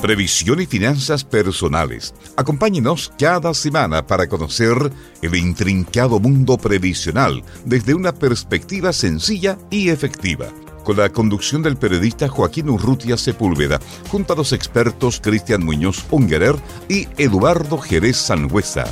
Previsión y finanzas personales. Acompáñenos cada semana para conocer el intrincado mundo previsional desde una perspectiva sencilla y efectiva. Con la conducción del periodista Joaquín Urrutia Sepúlveda, junto a los expertos Cristian Muñoz Ungerer y Eduardo Jerez Sangüesa.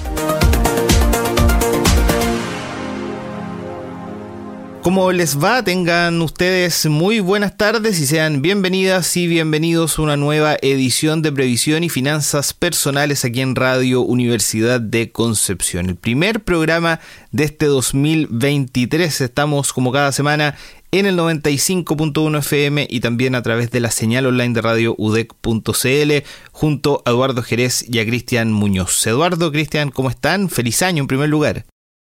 ¿Cómo les va? Tengan ustedes muy buenas tardes y sean bienvenidas y bienvenidos a una nueva edición de Previsión y Finanzas Personales aquí en Radio Universidad de Concepción. El primer programa de este 2023. Estamos como cada semana en el 95.1 FM y también a través de la señal online de radio udec.cl junto a Eduardo Jerez y a Cristian Muñoz. Eduardo, Cristian, ¿cómo están? Feliz año en primer lugar.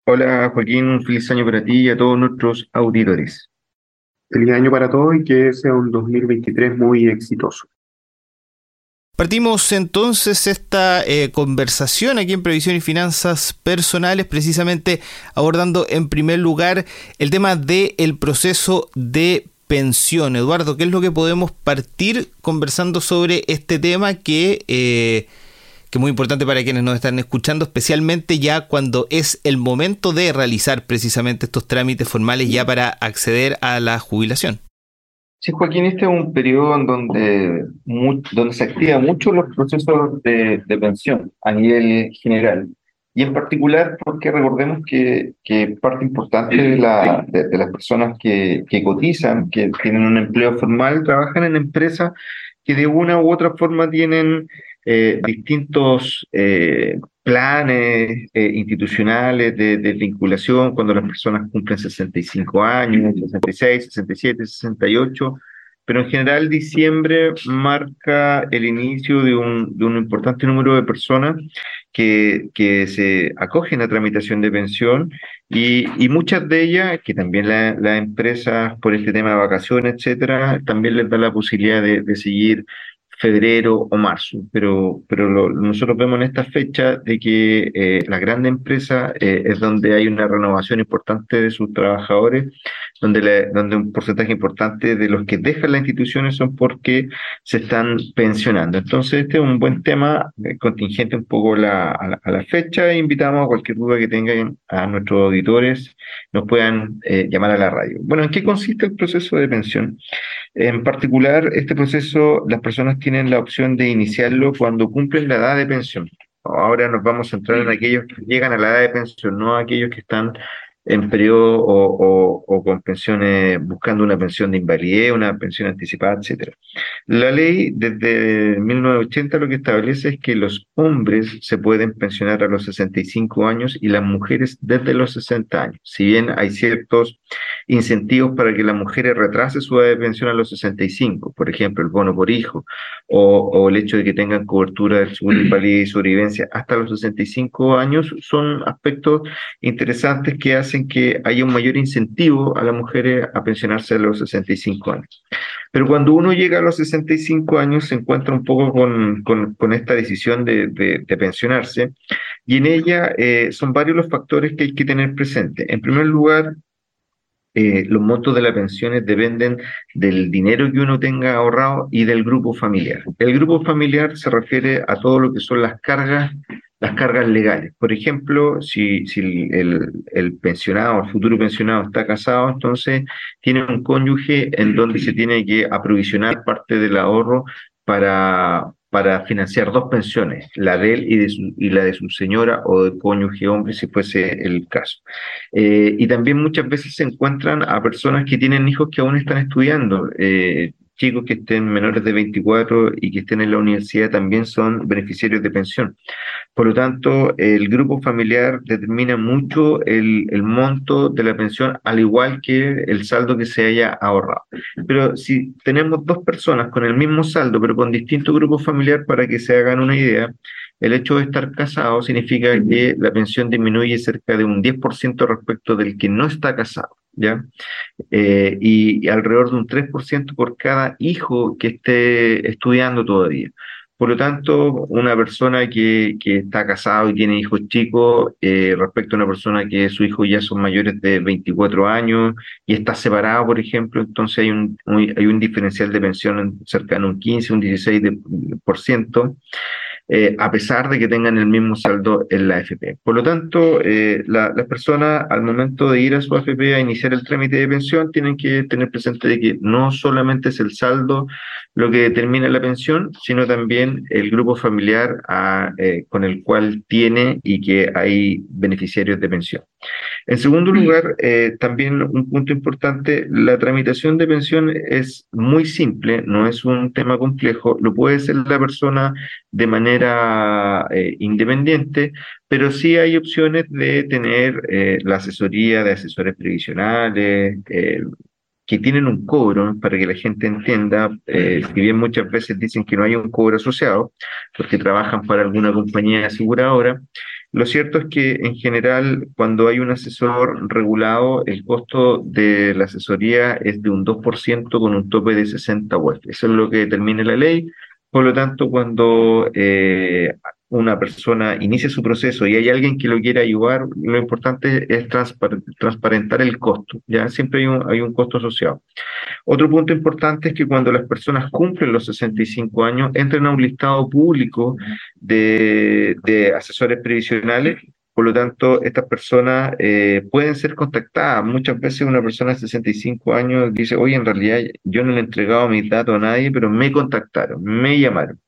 Hola Joaquín, un feliz año para ti y a todos nuestros auditores. Feliz año para todos y que sea un 2023 muy exitoso. Partimos entonces esta eh, conversación aquí en Previsión y Finanzas Personales, precisamente abordando en primer lugar el tema del proceso de pensión. Eduardo, ¿qué es lo que podemos partir conversando sobre este tema que... Eh, que es muy importante para quienes nos están escuchando, especialmente ya cuando es el momento de realizar precisamente estos trámites formales ya para acceder a la jubilación. Sí, Joaquín, este es un periodo en donde, donde se activan mucho los procesos de, pensión a nivel general. Y en particular porque recordemos que, que parte importante de, la, de, las personas que, cotizan, que tienen un empleo formal, trabajan en empresas que de una u otra forma tienen eh, distintos eh, planes eh, institucionales de, vinculación cuando las personas cumplen 65 años, 66, 67, 68, pero en general diciembre marca el inicio de un, de un importante número de personas que, que se acogen a tramitación de pensión y, y muchas de ellas, que también las la empresas por este tema de vacaciones, etcétera, también les da la posibilidad de, de seguir febrero o marzo, pero, pero nosotros vemos en esta fecha de que eh, la gran empresa eh, es donde hay una renovación importante de sus trabajadores, donde, donde un porcentaje importante de los que dejan las instituciones son porque se están pensionando. Entonces, este es un buen tema, eh, contingente un poco la, a, la, fecha, e invitamos a cualquier duda que tengan a nuestros auditores, nos puedan llamar a la radio. Bueno, ¿en qué consiste el proceso de pensión? En particular, este proceso, las personas tienen la opción de iniciarlo cuando cumplen la edad de pensión. Ahora nos vamos a centrar en aquellos que llegan a la edad de pensión, no aquellos que están en periodo o, o, con pensiones, buscando una pensión de invalidez, una pensión anticipada, etcétera. La ley desde 1980 lo que establece es que los hombres se pueden pensionar a los 65 años y las mujeres desde los 60 años. Si bien hay ciertos incentivos para que las mujeres retrasen su edad de pensión a los 65, por ejemplo, el bono por hijo o, o el hecho de que tengan cobertura del seguro de invalidez y sobrevivencia hasta los 65 años, son aspectos interesantes que hacen que haya un mayor incentivo a las mujeres a pensionarse a los 65 años. Pero cuando uno llega a los 65 años se encuentra un poco con, con, esta decisión de, de, pensionarse y en ella eh, son varios los factores que hay que tener presente. En primer lugar, eh, los montos de las pensiones dependen del dinero que uno tenga ahorrado y del grupo familiar. El grupo familiar se refiere a todo lo que son las cargas las cargas legales. Por ejemplo, si, el, el, pensionado, el futuro pensionado está casado, entonces tiene un cónyuge en donde se tiene que aprovisionar parte del ahorro para, para financiar dos pensiones, la de él y la de su señora o de cónyuge hombre, si fuese el caso. Eh, y también muchas veces se encuentran a personas que tienen hijos que aún están estudiando. Eh, chicos que estén menores de 24 y que estén en la universidad también son beneficiarios de pensión. Por lo tanto, el grupo familiar determina mucho el, el monto de la pensión, al igual que el saldo que se haya ahorrado. Pero si tenemos dos personas con el mismo saldo, pero con distinto grupo familiar, para que se hagan una idea, el hecho de estar casado significa que la pensión disminuye cerca de un 10% respecto del que no está casado. ¿Ya? Eh, y, alrededor de un 3% por cada hijo que esté estudiando todavía. Por lo tanto, una persona que, que está casado y tiene hijos chicos, eh, respecto a una persona que sus hijos ya son mayores de 24 años y está separado, por ejemplo, entonces hay un, hay un diferencial de pensión cercano a un 15, un 16%. Eh, a pesar de que tengan el mismo saldo en la AFP. Por lo tanto, eh, las personas al momento de ir a su AFP a iniciar el trámite de pensión tienen que tener presente de que no solamente es el saldo lo que determina la pensión, sino también el grupo familiar eh, con el cual tiene y que hay beneficiarios de pensión. En segundo lugar, eh, también un punto importante, la tramitación de pensión es muy simple, no es un tema complejo, lo puede hacer la persona de manera eh, independiente, pero sí hay opciones de tener la asesoría de asesores previsionales, que tienen un cobro, para que la gente entienda, eh, si bien muchas veces dicen que no hay un cobro asociado, porque trabajan para alguna compañía aseguradora, lo cierto es que en general cuando hay un asesor regulado, el costo de la asesoría es de un 2% con un tope de 60 UF. Eso es lo que determina la ley. Por lo tanto, cuando eh, una persona inicia su proceso y hay alguien que lo quiere ayudar, lo importante es transparentar el costo, ¿ya? Siempre hay un, costo asociado. Otro punto importante es que cuando las personas cumplen los 65 años, entran a un listado público de asesores previsionales por lo tanto, estas personas eh, pueden ser contactadas. Muchas veces una persona de 65 años dice, oye, en realidad yo no le he entregado mis datos a nadie, pero me contactaron, me llamaron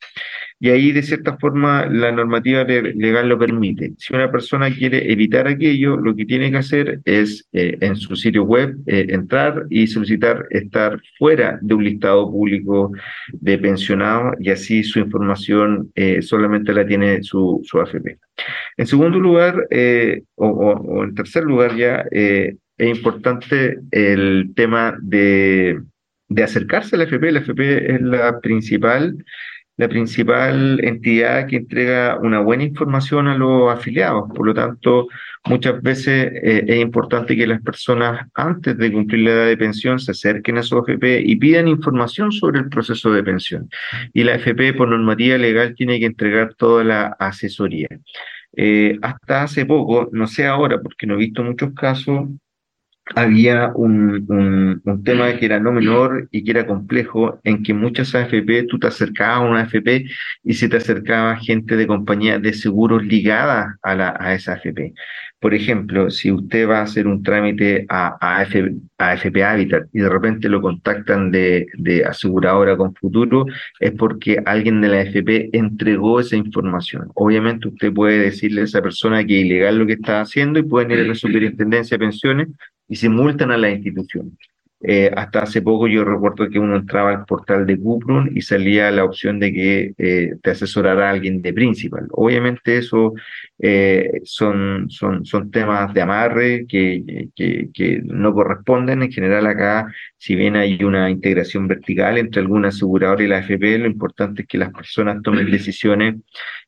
y ahí de cierta forma la normativa legal lo permite. Si una persona quiere evitar aquello, lo que tiene que hacer es eh, en su sitio web eh, entrar y solicitar estar fuera de un listado público de pensionados y así su información eh, solamente la tiene su, su AFP. En segundo lugar, o, o, en tercer lugar ya, es importante el tema de, de acercarse a la AFP. La AFP es la principal la principal entidad que entrega una buena información a los afiliados. Por lo tanto, muchas veces eh, es importante que las personas antes de cumplir la edad de pensión se acerquen a su AFP y pidan información sobre el proceso de pensión. Y la AFP por normativa legal tiene que entregar toda la asesoría. Eh, hasta hace poco, no sé ahora porque no he visto muchos casos, había un, un, tema que era no menor y que era complejo, en que muchas AFP tú te acercabas a una AFP y se te acercaba gente de compañía de seguros ligada a, la, a esa AFP. Por ejemplo, si usted va a hacer un trámite a, a, AFP, Habitat y de repente lo contactan de, de aseguradora con futuro, es porque alguien de la AFP entregó esa información. Obviamente usted puede decirle a esa persona que es ilegal lo que está haciendo y pueden ir a la superintendencia de pensiones y se multan a la institución. Eh, hasta hace poco yo recuerdo que uno entraba al portal de Cuprun y salía la opción de que eh, te asesorara alguien de Principal. Obviamente eso eh, son, son, son temas de amarre que, que, que, no corresponden. En general acá, si bien hay una integración vertical entre alguna aseguradora y la AFP, lo importante es que las personas tomen decisiones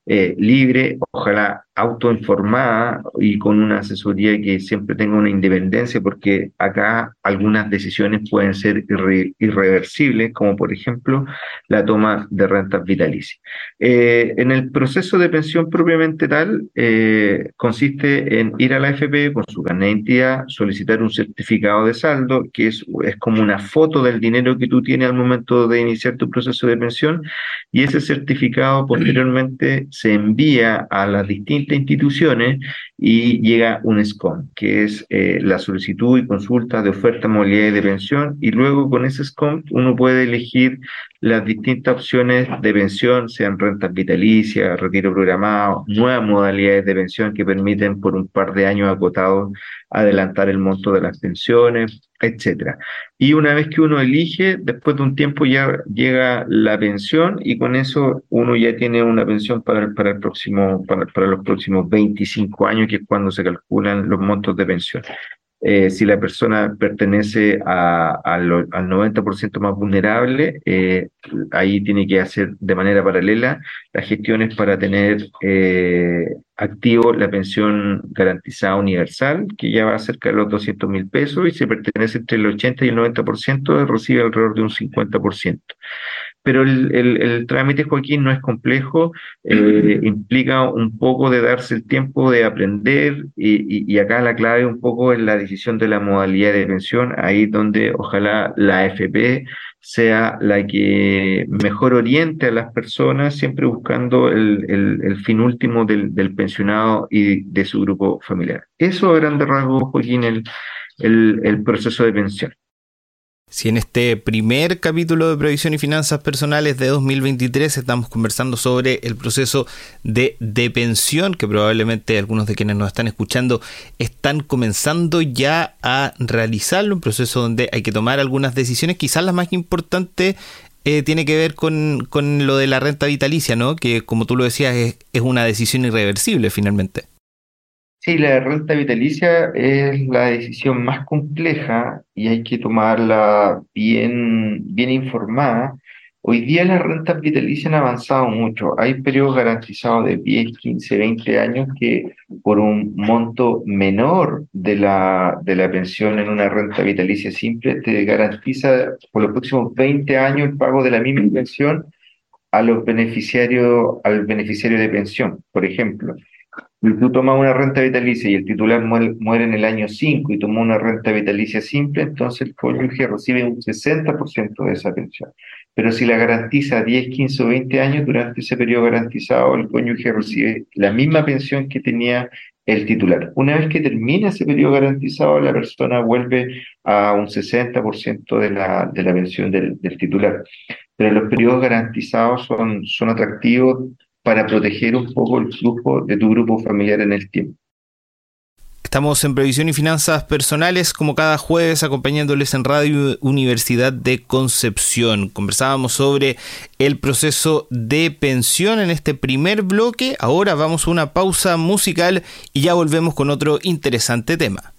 eh, libre, ojalá autoinformada y con una asesoría que siempre tenga una independencia, porque acá algunas decisiones pueden ser irreversibles, como por ejemplo la toma de rentas vitalicias. Eh, en el proceso de pensión propiamente tal, eh, consiste en ir a la AFP con su carnet de identidad, solicitar un certificado de saldo, que es, es como una foto del dinero que tú tienes al momento de iniciar tu proceso de pensión, y ese certificado posteriormente se envía a las distintas instituciones y llega un SCOM, que es eh, la solicitud y consulta de oferta, modalidades de pensión, y luego con ese SCOM uno puede elegir las distintas opciones de pensión, sean rentas vitalicias, retiro programado, nuevas modalidades de pensión que permiten por un par de años acotados adelantar el monto de las pensiones, etcétera. Y una vez que uno elige, después de un tiempo ya llega la pensión y con eso uno ya tiene una pensión para para el próximo, para, para los próximos 25 años, que es cuando se calculan los montos de pensión. Eh, si la persona pertenece a, al 90% más vulnerable, eh, ahí tiene que hacer de manera paralela las gestiones para tener eh, activo la pensión garantizada universal, que ya va a cerca de los 200 mil pesos, y si pertenece entre el 80 y el 90%, recibe alrededor de un 50%. Pero el, trámite, Joaquín, no es complejo, eh, implica un poco de darse el tiempo de aprender y, y, acá la clave un poco es la decisión de la modalidad de pensión, ahí donde ojalá la AFP sea la que mejor oriente a las personas, siempre buscando el, el, fin último del, del, pensionado y de su grupo familiar. Eso, a grandes rasgos, Joaquín, el, el proceso de pensión. Si en este primer capítulo de Previsión y Finanzas Personales de 2023 estamos conversando sobre el proceso de depensión, que probablemente algunos de quienes nos están escuchando están comenzando ya a realizarlo, un proceso donde hay que tomar algunas decisiones, quizás la más importante eh, tiene que ver con, con, lo de la renta vitalicia, ¿no? Que como tú lo decías es una decisión irreversible finalmente. Sí, la renta vitalicia es la decisión más compleja y hay que tomarla bien, bien informada. Hoy día las rentas vitalicias han avanzado mucho. Hay periodos garantizados de 10, 15, 20 años que por un monto menor de la, de la pensión en una renta vitalicia simple te garantiza por los próximos 20 años el pago de la misma pensión a los beneficiarios, al beneficiario de pensión, por ejemplo. Si tú tomas una renta vitalicia y el titular muere, en el año 5 y toma una renta vitalicia simple, entonces el cónyuge recibe un 60% de esa pensión. Pero si la garantiza 10, 15 o 20 años, durante ese periodo garantizado, el cónyuge recibe la misma pensión que tenía el titular. Una vez que termina ese periodo garantizado, la persona vuelve a un 60% de la, de la pensión del, del, titular. Pero los periodos garantizados son, son atractivos para proteger un poco el flujo de tu grupo familiar en el tiempo. Estamos en Previsión y Finanzas Personales, como cada jueves, acompañándoles en Radio Universidad de Concepción. Conversábamos sobre el proceso de pensión en este primer bloque. Ahora vamos a una pausa musical y ya volvemos con otro interesante tema.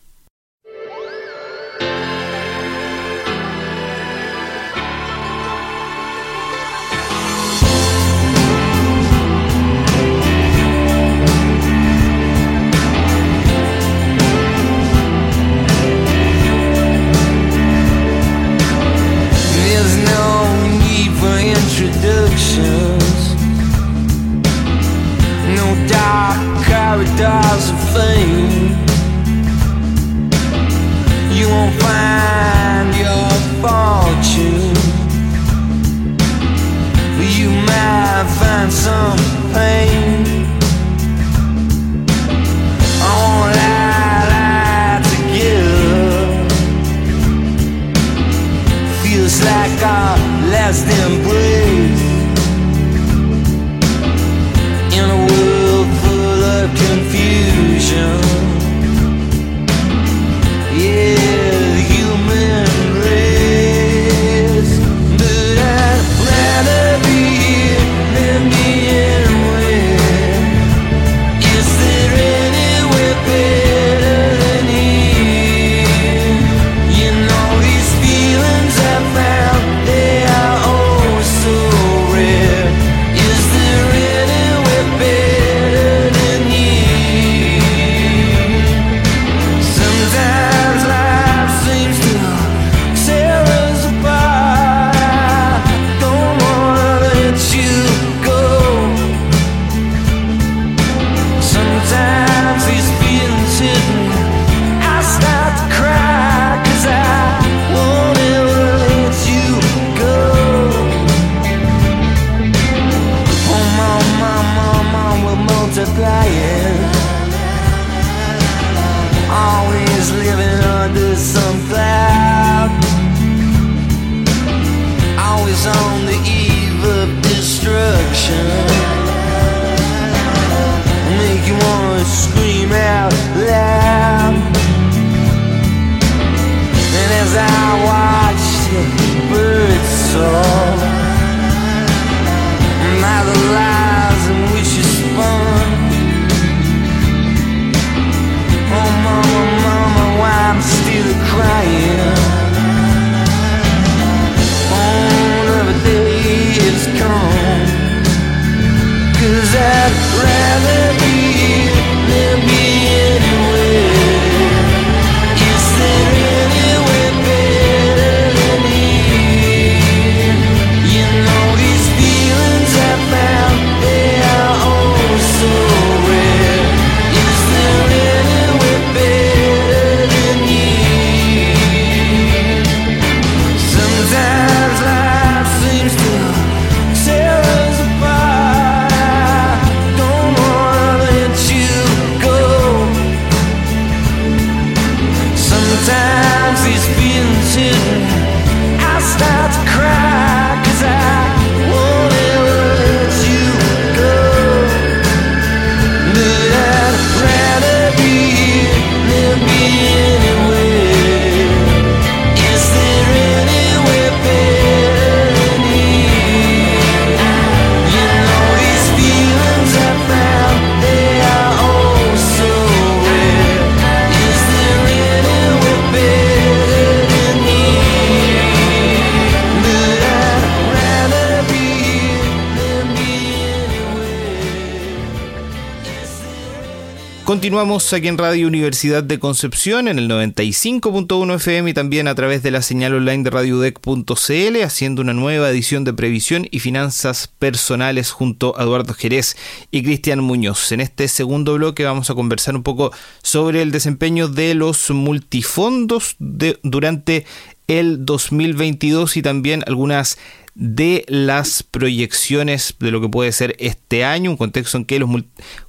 Continuamos aquí en Radio Universidad de Concepción en el 95.1 FM y también a través de la señal online de radiodec.cl haciendo una nueva edición de previsión y finanzas personales junto a Eduardo Jerez y Cristian Muñoz. En este segundo bloque vamos a conversar un poco sobre el desempeño de los multifondos durante el 2022 y también algunas de las proyecciones de lo que puede ser este año, un contexto en que los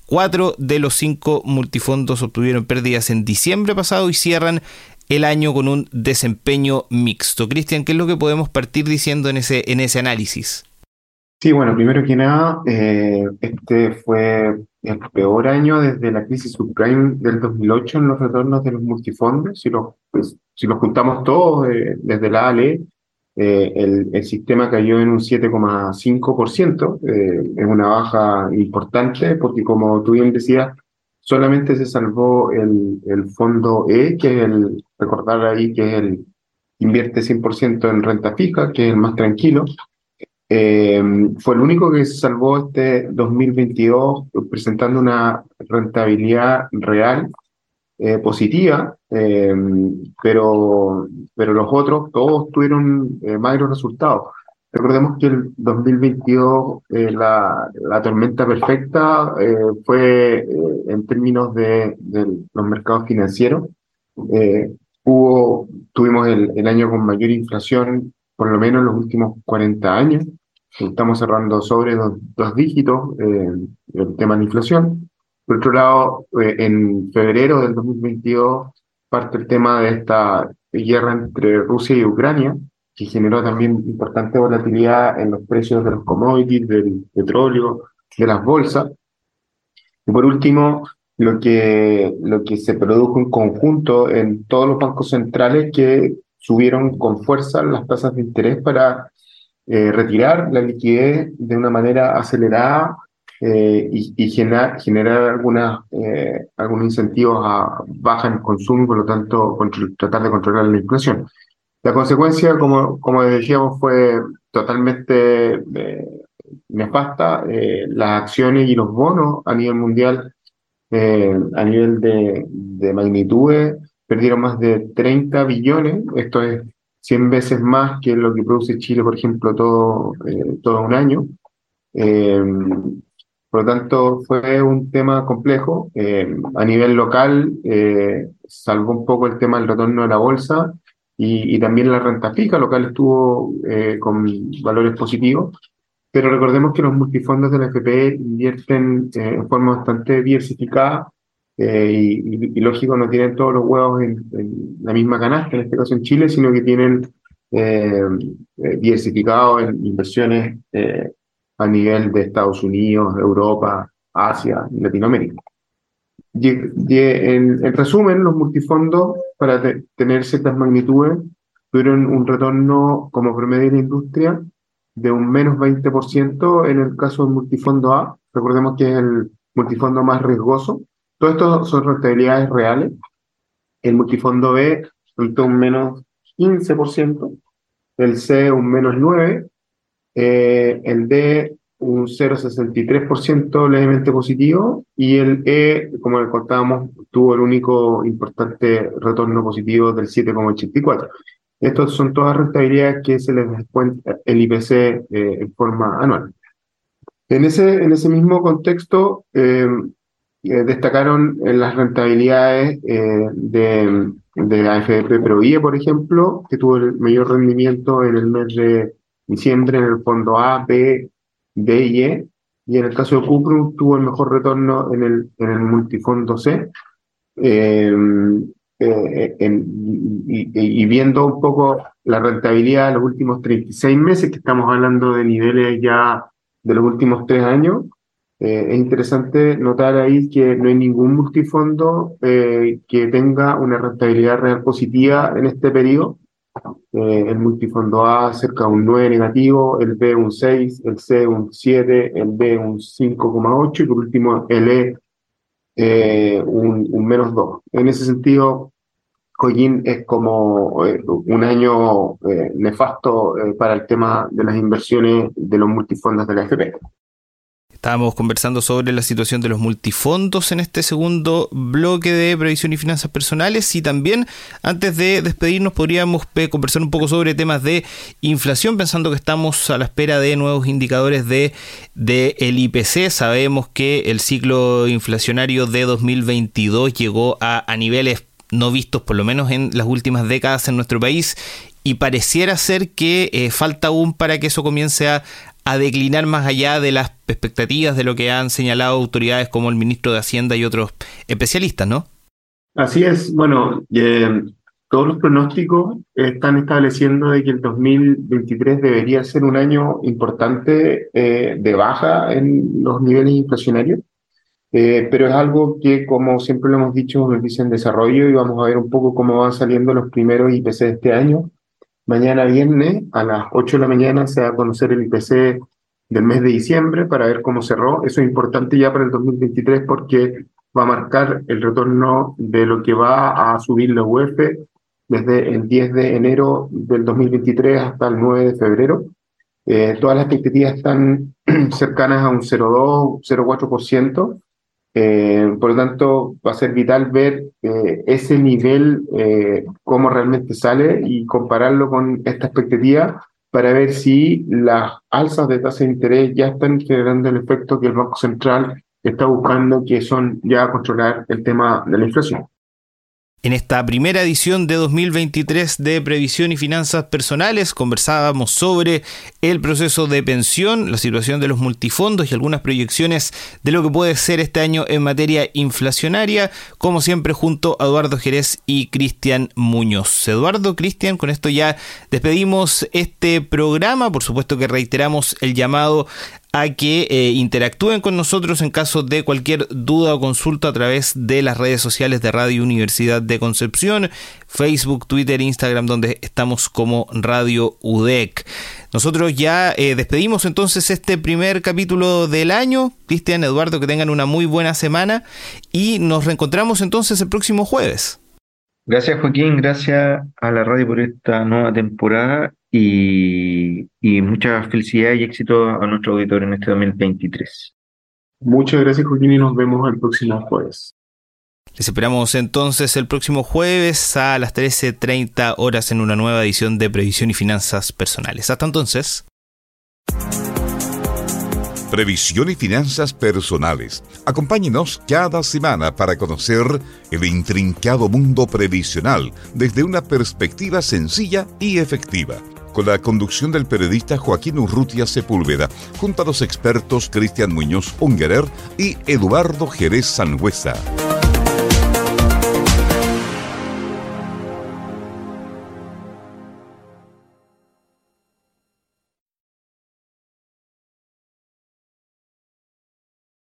cuatro de los cinco multifondos obtuvieron pérdidas en diciembre pasado y cierran el año con un desempeño mixto. Cristian, ¿qué es lo que podemos partir diciendo en ese, en ese análisis? Sí, bueno, primero que nada, eh, este fue el peor año desde la crisis subprime del 2008 en los retornos de los multifondos. Si los, pues, si los juntamos todos, eh, desde la ALE, eh, el, el, sistema cayó en un 7,5%, eh, es una baja importante porque como tú bien decías, solamente se salvó el, el fondo E, que es el, recordar ahí que es el invierte 100% en renta fija, que es el más tranquilo. Eh, fue el único que se salvó este 2022 presentando una rentabilidad real eh, positiva, eh, pero, pero los otros todos tuvieron eh, magros resultados. Recordemos que el 2022 la, la, tormenta perfecta fue en términos de, de, los mercados financieros. hubo, tuvimos el, el, año con mayor inflación, por lo menos en los últimos 40 años. Estamos cerrando sobre dos, dos dígitos el tema de inflación. Por otro lado, eh, en febrero del 2022 parte el tema de esta guerra entre Rusia y Ucrania, que generó también importante volatilidad en los precios de los commodities, del petróleo, de las bolsas. Y por último, lo que, lo que se produjo en conjunto en todos los bancos centrales que subieron con fuerza las tasas de interés para eh, retirar la liquidez de una manera acelerada eh, y, y, generar, generar eh, algunos incentivos a baja en consumo y por lo tanto tratar de controlar la inflación. La consecuencia, como, como decíamos, fue totalmente eh, nefasta. Eh, las acciones y los bonos a nivel mundial, eh, a nivel de, de magnitudes, perdieron más de 30 billones. Esto es 100 veces más que lo que produce Chile, por ejemplo, todo, todo un año. Eh, por lo tanto, fue un tema complejo. Eh, a nivel local, eh, salvó un poco el tema del retorno de la bolsa y, y también la renta fija local estuvo eh, con valores positivos. Pero recordemos que los multifondos de la FP invierten eh, en forma bastante diversificada eh, y, y, lógico, no tienen todos los huevos en, en, la misma canasta, en este caso en Chile, sino que tienen diversificado en inversiones a nivel de Estados Unidos, Europa, Asia y Latinoamérica. Y, y en, en, resumen, los multifondos, para te, tener ciertas magnitudes, tuvieron un retorno como promedio de la industria de un menos 20% en el caso del multifondo A. Recordemos que es el multifondo más riesgoso. Todo esto son rentabilidades reales. El multifondo B resultó un menos 15%, el C un menos 9%, eh, el D un 0,63% levemente positivo y el E, como le contábamos, tuvo el único importante retorno positivo del 7,84%. Estas son todas rentabilidades que se les descuenta el IPC eh, en forma anual. En ese, en ese mismo contexto, eh, eh, destacaron las rentabilidades de, de la AFP ProIE, por ejemplo, que tuvo el mayor rendimiento en el mes de diciembre en el fondo A, B, D y E, y en el caso de Cuprum tuvo el mejor retorno en el, en el multifondo C. Eh, eh, y, y, viendo un poco la rentabilidad de los últimos 36 meses, que estamos hablando de niveles ya de los últimos tres años, eh, es interesante notar ahí que no hay ningún multifondo eh, que tenga una rentabilidad real positiva en este periodo. Eh, el multifondo A cerca de un 9 negativo, el B un 6, el C un 7, el D un 5,8 y por último el E eh, un, un, menos 2. En ese sentido, Coyin es como eh, un año eh, nefasto para el tema de las inversiones de los multifondos de la FP. Estábamos conversando sobre la situación de los multifondos en este segundo bloque de previsión y finanzas personales y también antes de despedirnos podríamos conversar un poco sobre temas de inflación pensando que estamos a la espera de nuevos indicadores de, de IPC. Sabemos que el ciclo inflacionario de 2022 llegó a, a niveles no vistos por lo menos en las últimas décadas en nuestro país y pareciera ser que eh, falta aún para que eso comience a, a declinar más allá de las expectativas de lo que han señalado autoridades como el ministro de Hacienda y otros especialistas, ¿no? Así es. Bueno, eh, todos los pronósticos están estableciendo de que el 2023 debería ser un año importante eh, de baja en los niveles inflacionarios, eh, pero es algo que, como siempre lo hemos dicho, nos dice en desarrollo y vamos a ver un poco cómo van saliendo los primeros IPC de este año. Mañana viernes a las 8 de la mañana se va a conocer el IPC del mes de diciembre para ver cómo cerró. Eso es importante ya para el 2023 porque va a marcar el retorno de lo que va a subir la UEF desde el 10 de enero del 2023 hasta el 9 de febrero. Eh, todas las expectativas están cercanas a un 0,2, 0,4%. Eh, por lo tanto, va a ser vital ver eh, ese nivel, eh, cómo realmente sale y compararlo con esta expectativa para ver si las alzas de tasa de interés ya están generando el efecto que el Banco Central está buscando, que son ya controlar el tema de la inflación. En esta primera edición de 2023 de Previsión y Finanzas Personales conversábamos sobre el proceso de pensión, la situación de los multifondos y algunas proyecciones de lo que puede ser este año en materia inflacionaria, como siempre junto a Eduardo Jerez y Cristian Muñoz. Eduardo, Cristian, con esto ya despedimos este programa, por supuesto que reiteramos el llamado a que eh, interactúen con nosotros en caso de cualquier duda o consulta a través de las redes sociales de Radio Universidad de Concepción, Facebook, Twitter, Instagram, donde estamos como Radio UDEC. Nosotros ya eh, despedimos entonces este primer capítulo del año. Cristian, Eduardo, que tengan una muy buena semana y nos reencontramos entonces el próximo jueves. Gracias Joaquín, gracias a la radio por esta nueva temporada y, y mucha felicidad y éxito a nuestro auditor en este 2023. Muchas gracias Joaquín y nos vemos el próximo jueves. Les esperamos entonces el próximo jueves a las 13.30 horas en una nueva edición de Previsión y Finanzas Personales. Hasta entonces. Previsión y finanzas personales. Acompáñenos cada semana para conocer el intrincado mundo previsional desde una perspectiva sencilla y efectiva. La conducción del periodista Joaquín Urrutia Sepúlveda, junto a los expertos Cristian Muñoz Ungerer y Eduardo Jerez Sangüesa.